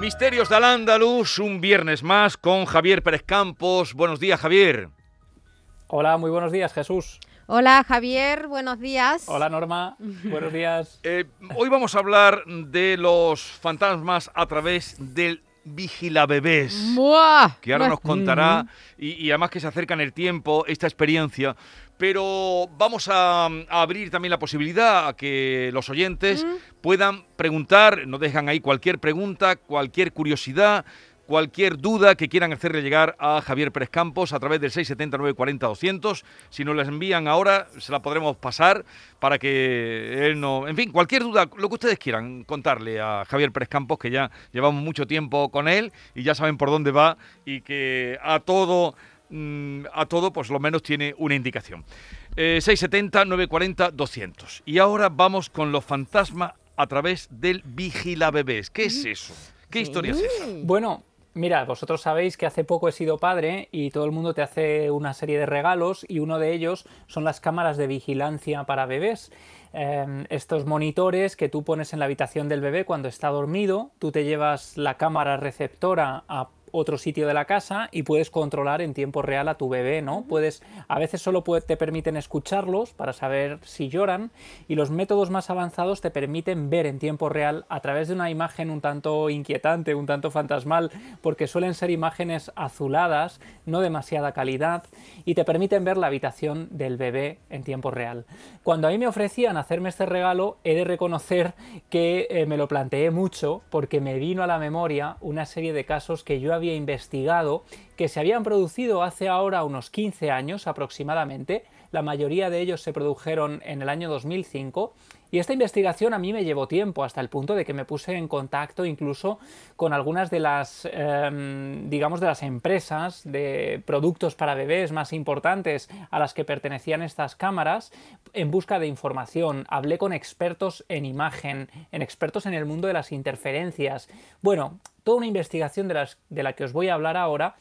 Misterios de Al-Ándalus, un viernes más con Javier Pérez Campos. Buenos días, Javier. Hola, muy buenos días, Jesús. Hola, Javier, buenos días. Hola, Norma, buenos días. Eh, hoy vamos a hablar de los fantasmas a través del Vigilabebés, ¡Buah! que ahora nos contará, y, y además que se acerca en el tiempo esta experiencia. Pero vamos a, a abrir también la posibilidad a que los oyentes puedan preguntar, nos dejan ahí cualquier pregunta, cualquier curiosidad, cualquier duda que quieran hacerle llegar a Javier Pérez Campos a través del 679 40 200. Si nos las envían ahora, se la podremos pasar para que él no... En fin, cualquier duda, lo que ustedes quieran contarle a Javier Pérez Campos, que ya llevamos mucho tiempo con él y ya saben por dónde va y que a todo, mm, a todo, pues lo menos tiene una indicación. Eh, 670 940 200. Y ahora vamos con los fantasmas a través del Vigilabebés. ¿Qué es eso? ¿Qué historia es esa? Bueno, mira, vosotros sabéis que hace poco he sido padre y todo el mundo te hace una serie de regalos y uno de ellos son las cámaras de vigilancia para bebés. Eh, estos monitores que tú pones en la habitación del bebé cuando está dormido, tú te llevas la cámara receptora a otro sitio de la casa y puedes controlar en tiempo real a tu bebé, ¿no? Puedes, a veces solo puede- te permiten escucharlos para saber si lloran y los métodos más avanzados te permiten ver en tiempo real a través de una imagen un tanto inquietante, un tanto fantasmal, porque suelen ser imágenes azuladas, no demasiada calidad y te permiten ver la habitación del bebé en tiempo real. Cuando a mí me ofrecían hacerme este regalo, he de reconocer que eh, me lo planteé mucho porque me vino a la memoria una serie de casos que yo había investigado que se habían producido hace ahora unos 15 años aproximadamente. La mayoría de ellos se produjeron en el año 2005 y esta investigación a mí me llevó tiempo, hasta el punto de que me puse en contacto incluso con algunas de las, em, digamos, de las empresas de productos para bebés más importantes a las que pertenecían estas cámaras en busca de información. Hablé con expertos en imagen, en expertos en el mundo de las interferencias. Bueno, toda una investigación de, las, de la que os voy a hablar ahora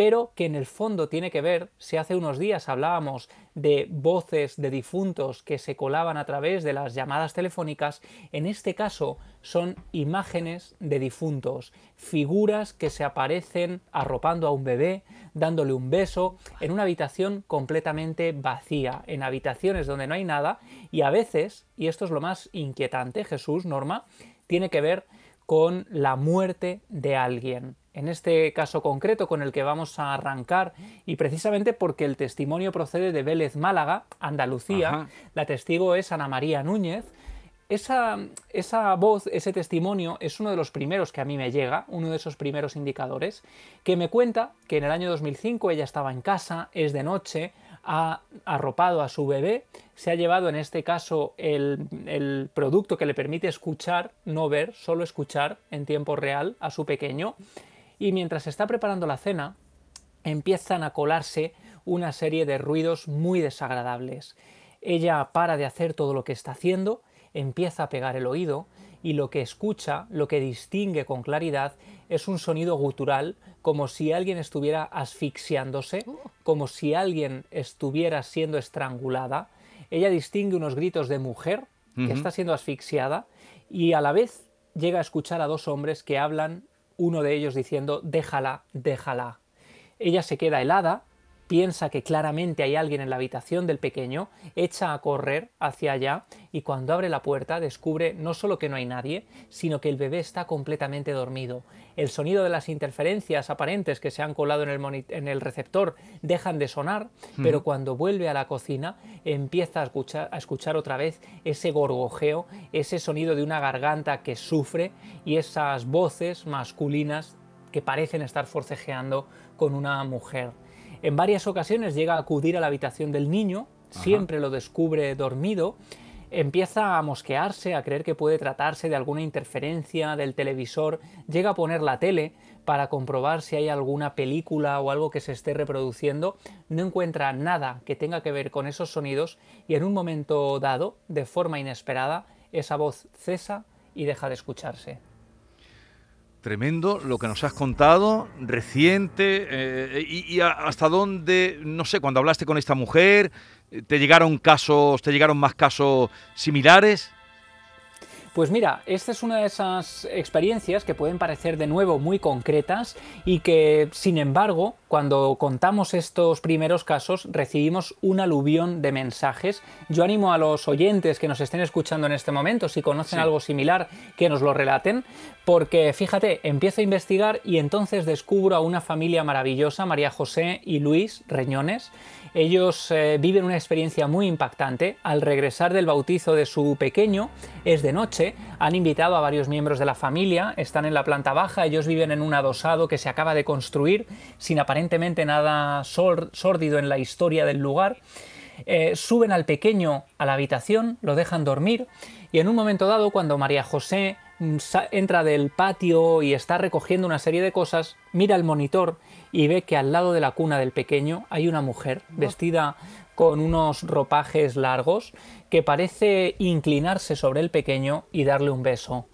pero que en el fondo tiene que ver, si hace unos días hablábamos de voces de difuntos que se colaban a través de las llamadas telefónicas, en este caso son imágenes de difuntos, figuras que se aparecen arropando a un bebé, dándole un beso, en una habitación completamente vacía, en habitaciones donde no hay nada, y a veces, y esto es lo más inquietante, Jesús, Norma, tiene que ver con la muerte de alguien. En este caso concreto con el que vamos a arrancar, y precisamente porque el testimonio procede de Vélez Málaga, Andalucía, Ajá. la testigo es Ana María Núñez, esa, esa, voz, ese testimonio es uno de los primeros que a mí me llega, uno de esos primeros indicadores, que me cuenta que en el año 2005 ella estaba en casa, es de noche, ha arropado a su bebé, se ha llevado en este caso el, el producto que le permite escuchar, no ver, solo escuchar en tiempo real a su pequeño, y mientras está preparando la cena, empiezan a colarse una serie de ruidos muy desagradables. Ella para de hacer todo lo que está haciendo, empieza a pegar el oído y lo que escucha, lo que distingue con claridad, es un sonido gutural, como si alguien estuviera asfixiándose, como si alguien estuviera siendo estrangulada. Ella distingue unos gritos de mujer que está siendo asfixiada y a la vez llega a escuchar a dos hombres que hablan, uno de ellos diciendo déjala, déjala. Ella se queda helada, piensa que claramente hay alguien en la habitación del pequeño, echa a correr hacia allá y cuando abre la puerta descubre no solo que no hay nadie, sino que el bebé está completamente dormido. El sonido de las interferencias aparentes que se han colado en el, moni- en el receptor dejan de sonar, pero cuando vuelve a la cocina empieza a escuchar, a escuchar otra vez ese gorgojeo, ese sonido de una garganta que sufre y esas voces masculinas que parecen estar forcejeando con una mujer. En varias ocasiones llega a acudir a la habitación del niño, siempre lo descubre dormido, empieza a mosquearse, a creer que puede tratarse de alguna interferencia del televisor, llega a poner la tele para comprobar si hay alguna película o algo que se esté reproduciendo, no encuentra nada que tenga que ver con esos sonidos y en un momento dado, de forma inesperada, esa voz cesa y deja de escucharse. Tremendo lo que nos has contado, reciente, eh, y, hasta dónde, no sé, cuando hablaste con esta mujer, ¿te llegaron casos, te llegaron más casos similares? Pues mira, esta es una de esas experiencias que pueden parecer de nuevo muy concretas y que, sin embargo, cuando contamos estos primeros casos, recibimos un aluvión de mensajes. Yo animo a los oyentes que nos estén escuchando en este momento, si conocen algo similar, que nos lo relaten, porque fíjate, empiezo a investigar y entonces descubro a una familia maravillosa, María José y Luis Reñones, ellos eh, viven una experiencia muy impactante. Al regresar del bautizo de su pequeño, es de noche, han invitado a varios miembros de la familia, están en la planta baja, ellos viven en un adosado que se acaba de construir, sin aparentemente nada sórdido en la historia del lugar. Eh, suben al pequeño a la habitación, lo dejan dormir y en un momento dado, cuando María José mm, entra del patio y está recogiendo una serie de cosas, mira el monitor y ve que al lado de la cuna del pequeño hay una mujer vestida con unos ropajes largos que parece inclinarse sobre el pequeño y darle un beso.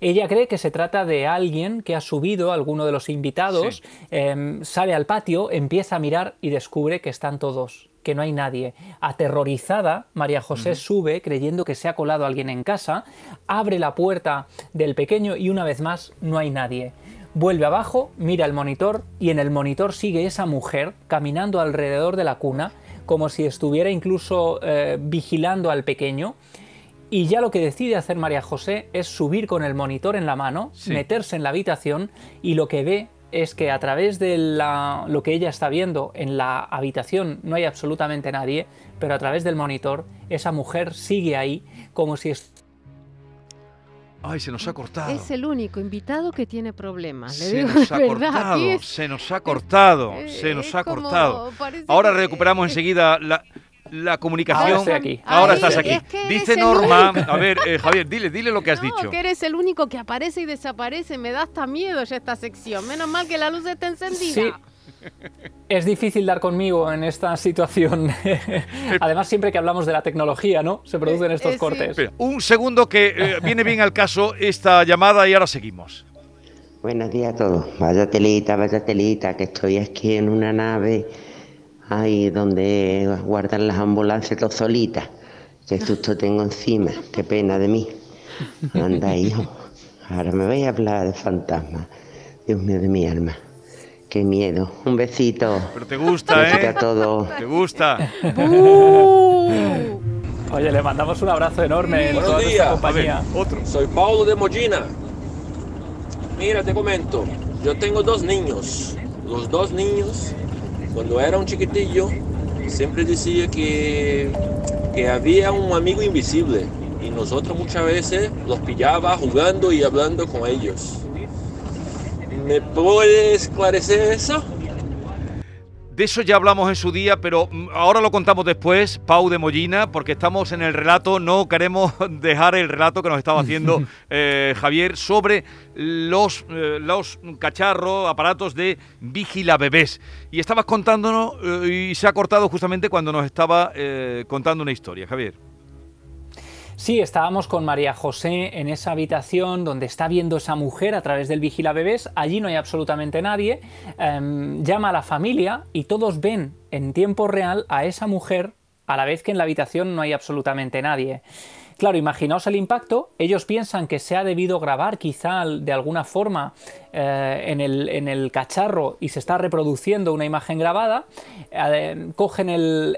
Ella cree que se trata de alguien que ha subido, alguno de los invitados, em, sale al patio, empieza a mirar y descubre que están todos, que no hay nadie. Aterrorizada, María José sube creyendo que se ha colado alguien en casa, abre la puerta del pequeño y una vez más no hay nadie. Vuelve abajo, mira el monitor y en el monitor sigue esa mujer caminando alrededor de la cuna, como si estuviera incluso eh, vigilando al pequeño. Y ya lo que decide hacer María José es subir con el monitor en la mano, meterse en la habitación y lo que ve es que a través de lo que ella está viendo en la habitación no hay absolutamente nadie, pero a través del monitor esa mujer sigue ahí como si Ay, se nos ha cortado. Es el único invitado que tiene problemas. se, nos ha cortado, se nos ha cortado, se nos ha cortado. Ahora recuperamos enseguida la, comunicación. Ahora, aquí. Ahora estás aquí. Dice Norma, a ver, eh, Javier, dile, dile lo que has dicho. que eres el único que aparece y desaparece. Me da hasta miedo ya esta sección. Menos mal que la luz está encendida. Sí. Es difícil dar conmigo en esta situación. Además, siempre que hablamos de la tecnología, ¿no? Se producen estos cortes. un segundo que eh, viene bien al caso esta llamada y ahora seguimos. Buenos días a todos. Vaya telita, vaya telita, que estoy aquí en una nave ahí donde guardan las ambulancias todo solitas. Qué susto tengo encima, qué pena de mí. Anda, hijo. Ahora me voy a hablar de fantasmas. Dios mío de mi alma. Qué miedo. Un besito. Pero te gusta, ¿eh? a todo. Te gusta. Oye, le mandamos un abrazo enorme en toda días. compañía. otro. Soy Paulo de Molina. Mira, te comento. Yo tengo dos niños. Los dos niños, cuando era un chiquitillo, siempre decía que, que había un amigo invisible. Y nosotros muchas veces los pillaba jugando y hablando con ellos. ¿Me puede esclarecer eso? De eso ya hablamos en su día, pero mm, ahora lo contamos después, Pau de Mollina, porque estamos en el relato, no queremos dejar el relato que nos estaba haciendo eh, Javier sobre los, eh, los cacharros, aparatos de vigila bebés. Y estabas contándonos eh, y se ha cortado justamente cuando nos estaba contando una historia, Javier. Sí, estábamos con María José en esa habitación donde está viendo esa mujer a través del vigila bebés. Allí no hay absolutamente nadie. Em, llama a la familia y todos ven en tiempo real a esa mujer a la vez que en la habitación no hay absolutamente nadie. Claro, imaginaos el impacto. Ellos piensan que se ha debido grabar quizá de alguna forma eh, en, el, cacharro y se está reproduciendo una imagen grabada. Eh, cogen el,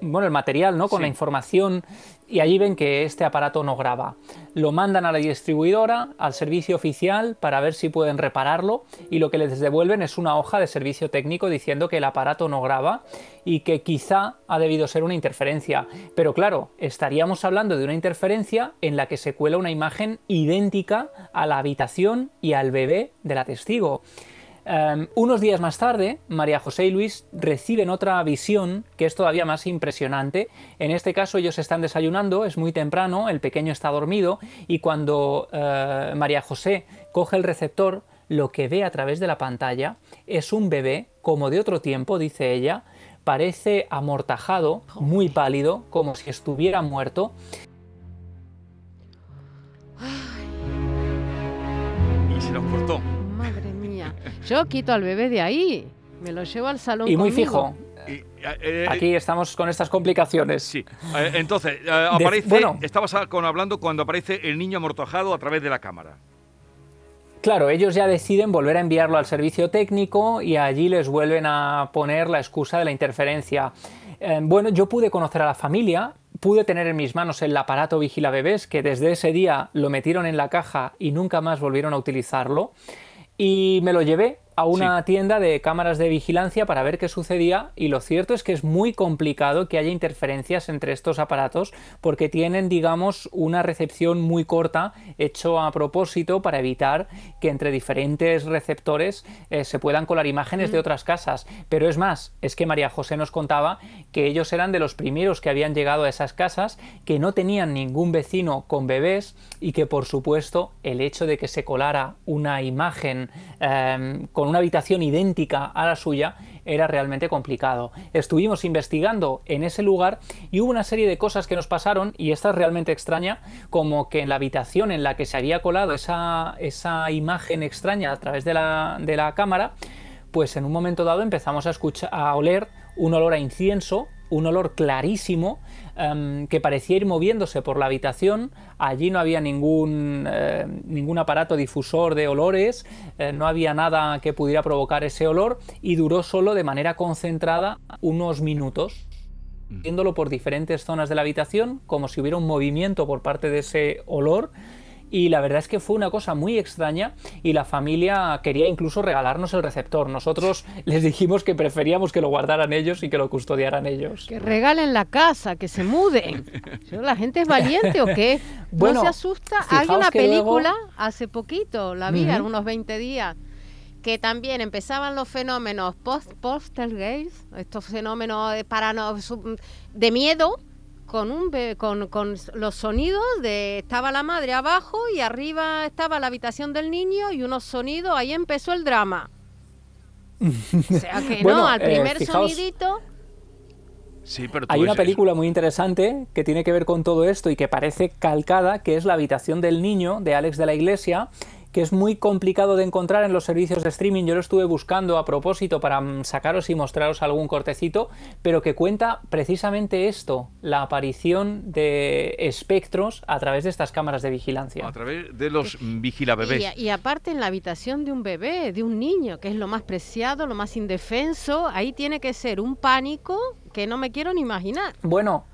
bueno, el material ¿no? con la información y allí ven que este aparato no graba. Lo mandan a la distribuidora, al servicio oficial, para ver si pueden repararlo y lo que les devuelven es una hoja de servicio técnico diciendo que el aparato no graba y que quizá ha debido ser una interferencia. Pero claro, estaríamos hablando de una interferencia en la que se cuela una imagen idéntica a la habitación y al bebé de la testigo. Em, unos días más tarde, María José y Luis reciben otra visión que es todavía más impresionante. En este caso ellos están desayunando, es muy temprano, el pequeño está dormido y cuando eh, María José coge el receptor, lo que ve a través de la pantalla es un bebé como de otro tiempo, dice ella, parece amortajado, muy pálido, como si estuviera muerto. Y se nos cortó. Yo quito al bebé de ahí. Me lo llevo al salón Y muy conmigo. fijo, Y, eh, aquí estamos con estas complicaciones. Sí. Eh, entonces, eh, aparece, bueno. estabas con, hablando cuando aparece el niño amortajado a través de la cámara. Claro, ellos ya deciden volver a enviarlo al servicio técnico y allí les vuelven a poner la excusa de la interferencia. Eh, bueno, yo pude conocer a la familia, pude tener en mis manos el aparato Vigila Bebés, que desde ese día lo metieron en la caja y nunca más volvieron a utilizarlo. Y me lo llevé a una tienda de cámaras de vigilancia para ver qué sucedía y lo cierto es que es muy complicado que haya interferencias entre estos aparatos porque tienen digamos una recepción muy corta hecho a propósito para evitar que entre diferentes receptores eh, se puedan colar imágenes de otras casas. Pero es más es que María José nos contaba que ellos eran de los primeros que habían llegado a esas casas que no tenían ningún vecino con bebés y que por supuesto el hecho de que se colara una imagen eh, con una habitación idéntica a la suya era realmente complicado. Estuvimos investigando en ese lugar y hubo una serie de cosas que nos pasaron y esta es realmente extraña, como que en la habitación en la que se había colado esa, esa imagen extraña a través de la, de la cámara, pues en un momento dado empezamos a, escuchar, a oler un olor a incienso, un olor clarísimo em, que parecía ir moviéndose por la habitación. Allí no había ningún, eh, ningún aparato difusor de olores, eh, no había nada que pudiera provocar ese olor y duró solo de manera concentrada unos minutos viéndolo por diferentes zonas de la habitación, como si hubiera un movimiento por parte de ese olor. Y la verdad es que fue una cosa muy extraña y la familia quería incluso regalarnos el receptor. Nosotros les dijimos que preferíamos que lo guardaran ellos y que lo custodiaran ellos. Que regalen la casa, que se muden. ¿La gente es valiente o qué? Bueno, ¿No se asusta? Hay una que luego- película hace poquito, la vi, Ujú. unos 20 días, que también empezaban los fenómenos post poltergeist, estos fenómenos de, parano- de miedo, con, un con, con los sonidos de... Estaba la madre abajo y arriba estaba la habitación del niño y unos sonidos, ahí empezó el drama. O sea que Bueno, no, al eh, primer fijaos- sonidito... Sí, pero tú Hay una película muy interesante que tiene que ver con todo esto y que parece calcada, que es La habitación del niño de Alex de la Iglesia, que es muy complicado de encontrar en los servicios de streaming. Yo lo estuve buscando a propósito para mm, sacaros y mostraros algún cortecito, pero que cuenta precisamente esto, la aparición de espectros a través de estas cámaras de vigilancia. A través de los vigila bebés. Y, y aparte en la habitación de un bebé, de un niño, que es lo más preciado, lo más indefenso, ahí tiene que ser un pánico que no me quiero ni imaginar. Bueno,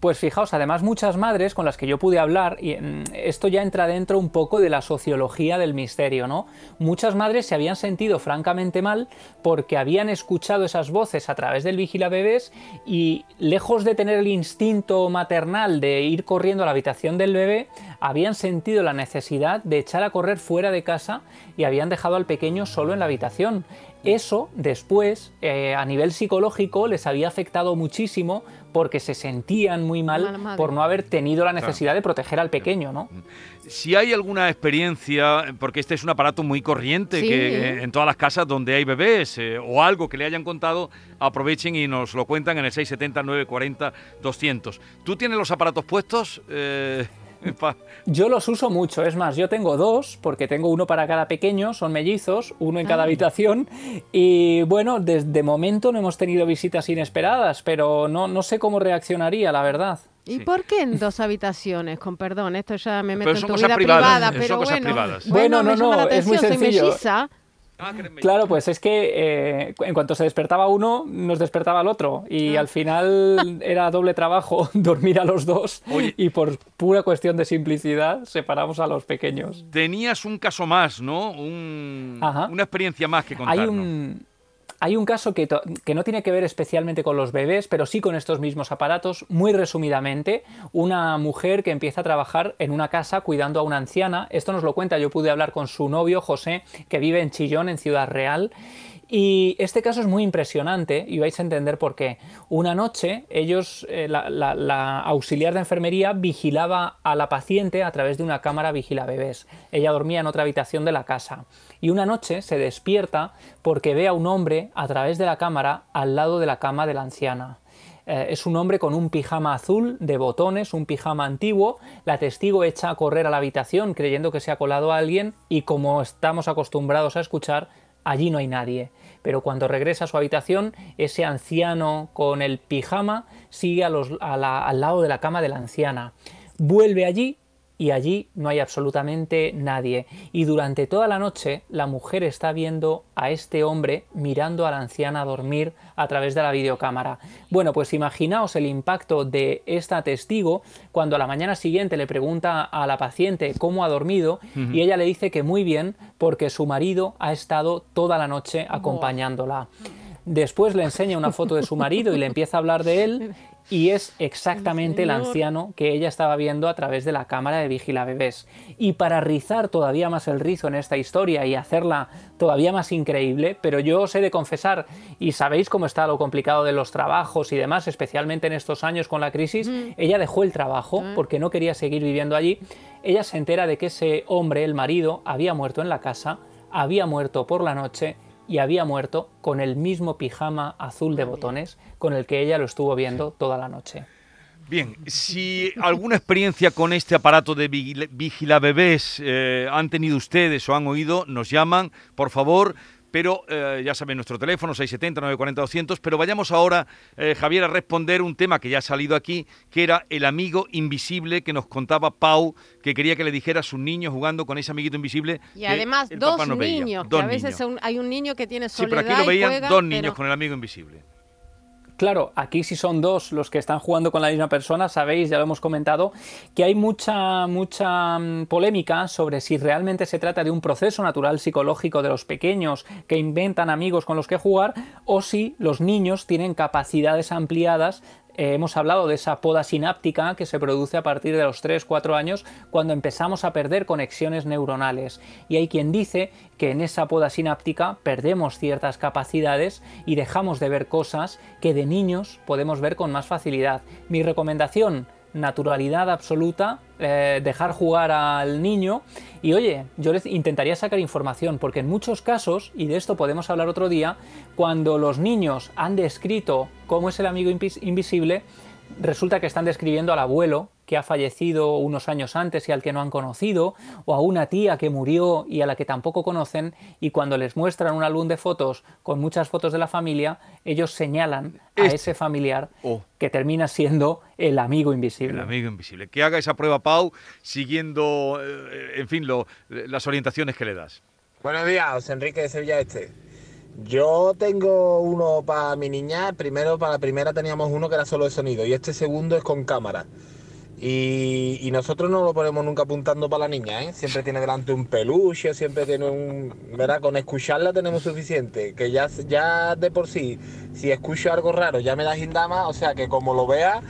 pues fijaos, además muchas madres con las que yo pude hablar, y mm, esto ya entra dentro un poco de la sociología del misterio, ¿no? Muchas madres se habían sentido francamente mal porque habían escuchado esas voces a través del vigila bebés y lejos de tener el instinto maternal de ir corriendo a la habitación del bebé, habían sentido la necesidad de echar a correr fuera de casa y habían dejado al pequeño solo en la habitación. Eso después, eh, a nivel psicológico, les había afectado muchísimo porque se sentían muy mal por no haber tenido la necesidad de proteger al pequeño, ¿no? Si hay alguna experiencia, porque este es un aparato muy corriente Sí. que eh, en todas las casas donde hay bebés eh, o algo que le hayan contado, aprovechen y nos lo cuentan en el 670 940 200. ¿Tú tienes los aparatos puestos? Eh, Yo los uso mucho, es más, yo tengo dos, porque tengo uno para cada pequeño, son mellizos, uno en cada Ah. habitación, y bueno, desde momento no hemos tenido visitas inesperadas, pero no, no sé cómo reaccionaría, la verdad. ¿Y Sí. por qué en dos habitaciones? Con perdón, esto ya me meto Pero en son tu cosas vida privadas, privada, son pero cosas bueno, privadas. Bueno, me no, no, es muy soy sencillo. Melliza. Claro, pues es que eh, en cuanto se despertaba uno, nos despertaba el otro. Y Ah. al final era doble trabajo dormir a los dos. Oye. Y por pura cuestión de simplicidad, separamos a los pequeños. Tenías un caso más, ¿no? Un- una experiencia más que Hay contarnos. un, hay un caso que, no tiene que ver especialmente con los bebés, pero sí con estos mismos aparatos. Muy resumidamente, una mujer que empieza a trabajar en una casa cuidando a una anciana. Esto nos lo cuenta, yo pude hablar con su novio, José, que vive en Chillón, en Ciudad Real. Y este caso es muy impresionante y vais a entender por qué. Una noche, ellos, eh, la, auxiliar de enfermería vigilaba a la paciente a través de una cámara vigila bebés. Ella dormía en otra habitación de la casa. Y una noche se despierta porque ve a un hombre a través de la cámara al lado de la cama de la anciana. Eh, es un hombre con un pijama azul de botones, un pijama antiguo. La testigo echa a correr a la habitación creyendo que se ha colado a alguien y como estamos acostumbrados a escuchar, allí no hay nadie. Pero cuando regresa a su habitación, ese anciano con el pijama sigue al lado de la cama de la anciana. Vuelve allí y allí no hay absolutamente nadie. Y durante toda la noche la mujer está viendo a este hombre mirando a la anciana dormir a través de la videocámara. Bueno, pues imaginaos el impacto de esta testigo cuando a la mañana siguiente le pregunta a la paciente cómo ha dormido y ella le dice que muy bien porque su marido ha estado toda la noche acompañándola. Después le enseña una foto de su marido y le empieza a hablar de él y es exactamente el anciano que ella estaba viendo a través de la cámara de vigila bebés. Y para rizar todavía más el rizo en esta historia y hacerla todavía más increíble, pero yo os he de confesar, y sabéis cómo está lo complicado de los trabajos y demás, especialmente en estos años con la crisis, ella dejó el trabajo porque no quería seguir viviendo allí. Ella se entera de que ese hombre, el marido, había muerto en la casa, había muerto por la noche y había muerto con el mismo pijama azul de botones con el que ella lo estuvo viendo toda la noche. Bien, si alguna experiencia con este aparato de vigila bebés eh, han tenido ustedes o han oído, nos llaman, por favor, pero eh, ya saben nuestro teléfono 670 940 200, pero vayamos ahora eh, Javier a responder un tema que ya ha salido aquí, que era el amigo invisible que nos contaba Pau, que quería que le dijera a sus niños jugando con ese amiguito invisible. Y además dos niños, que a veces hay un niño que tiene soledad Sí, pero aquí lo veían dos niños con el amigo invisible. Claro, aquí si son dos los que están jugando con la misma persona, sabéis, ya lo hemos comentado, que hay mucha, mucha mm, polémica sobre si realmente se trata de un proceso natural psicológico de los pequeños que inventan amigos con los que jugar o si los niños tienen capacidades ampliadas eh, hemos hablado de esa poda sináptica que se produce a partir de los 3-4 años cuando empezamos a perder conexiones neuronales. Y hay quien dice que en esa poda sináptica perdemos ciertas capacidades y dejamos de ver cosas que de niños podemos ver con más facilidad. Mi recomendación, naturalidad absoluta, eh, dejar jugar al niño. Y oye, yo les intentaría sacar información porque en muchos casos, y de esto podemos hablar otro día, cuando los niños han descrito cómo es el amigo invisible, resulta que están describiendo al abuelo que ha fallecido unos años antes y al que no han conocido, o a una tía que murió y a la que tampoco conocen, y cuando les muestran un álbum de fotos con muchas fotos de la familia, ellos señalan a este. ese familiar oh. que termina siendo el amigo invisible. El amigo invisible. Que haga esa prueba, Pau, siguiendo, eh, en fin, las orientaciones que le das. Buenos días, Enrique de Sevilla Este. Yo tengo uno para mi niña. Primero, para la primera teníamos uno que era solo de sonido y este segundo es con cámara. Y, nosotros no lo ponemos nunca apuntando para la niña, ¿eh? Siempre tiene delante un peluche, siempre tiene un... ¿Verdad? Con escucharla tenemos suficiente. Que ya, ya de por sí, si escucho algo raro ya me da gindama, o sea que como lo vea,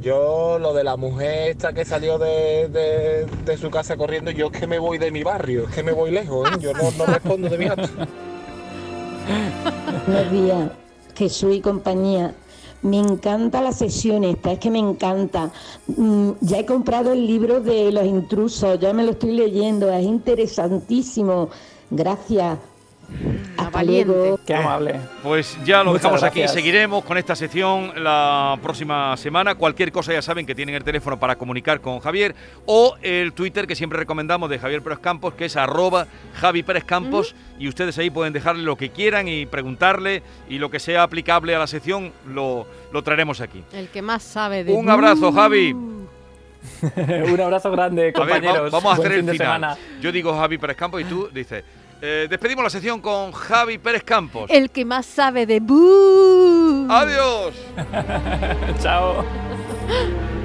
yo lo de la mujer esta que salió de, su casa corriendo, yo es que me voy de mi barrio, es que me voy lejos, ¿eh? Yo no, no respondo de mi gato. Buenos días, Jesús y compañía. Me encanta la sesión esta, es que me encanta. Mm, ya he comprado el libro de los intrusos, ya me lo estoy leyendo, es interesantísimo. Gracias. Hasta luego. Qué amable. Pues ya lo dejamos aquí. Seguiremos con esta sección la próxima semana. Cualquier cosa ya saben que tienen el teléfono para comunicar con Javier o el Twitter que siempre recomendamos de Javier Pérez Campos, que es arroba Javi Pérez Campos. Y ustedes ahí pueden dejarle lo que quieran y preguntarle y lo que sea aplicable a la sección lo, lo traeremos aquí. El que más sabe de... Un abrazo, Javi. Un abrazo grande, compañeros. vamos a hacer el final. Yo digo Javi Pérez Campos y tú dices eh, despedimos la sección con Javi Pérez Campos. El que más sabe de... ¡Bú! Adiós. Chao.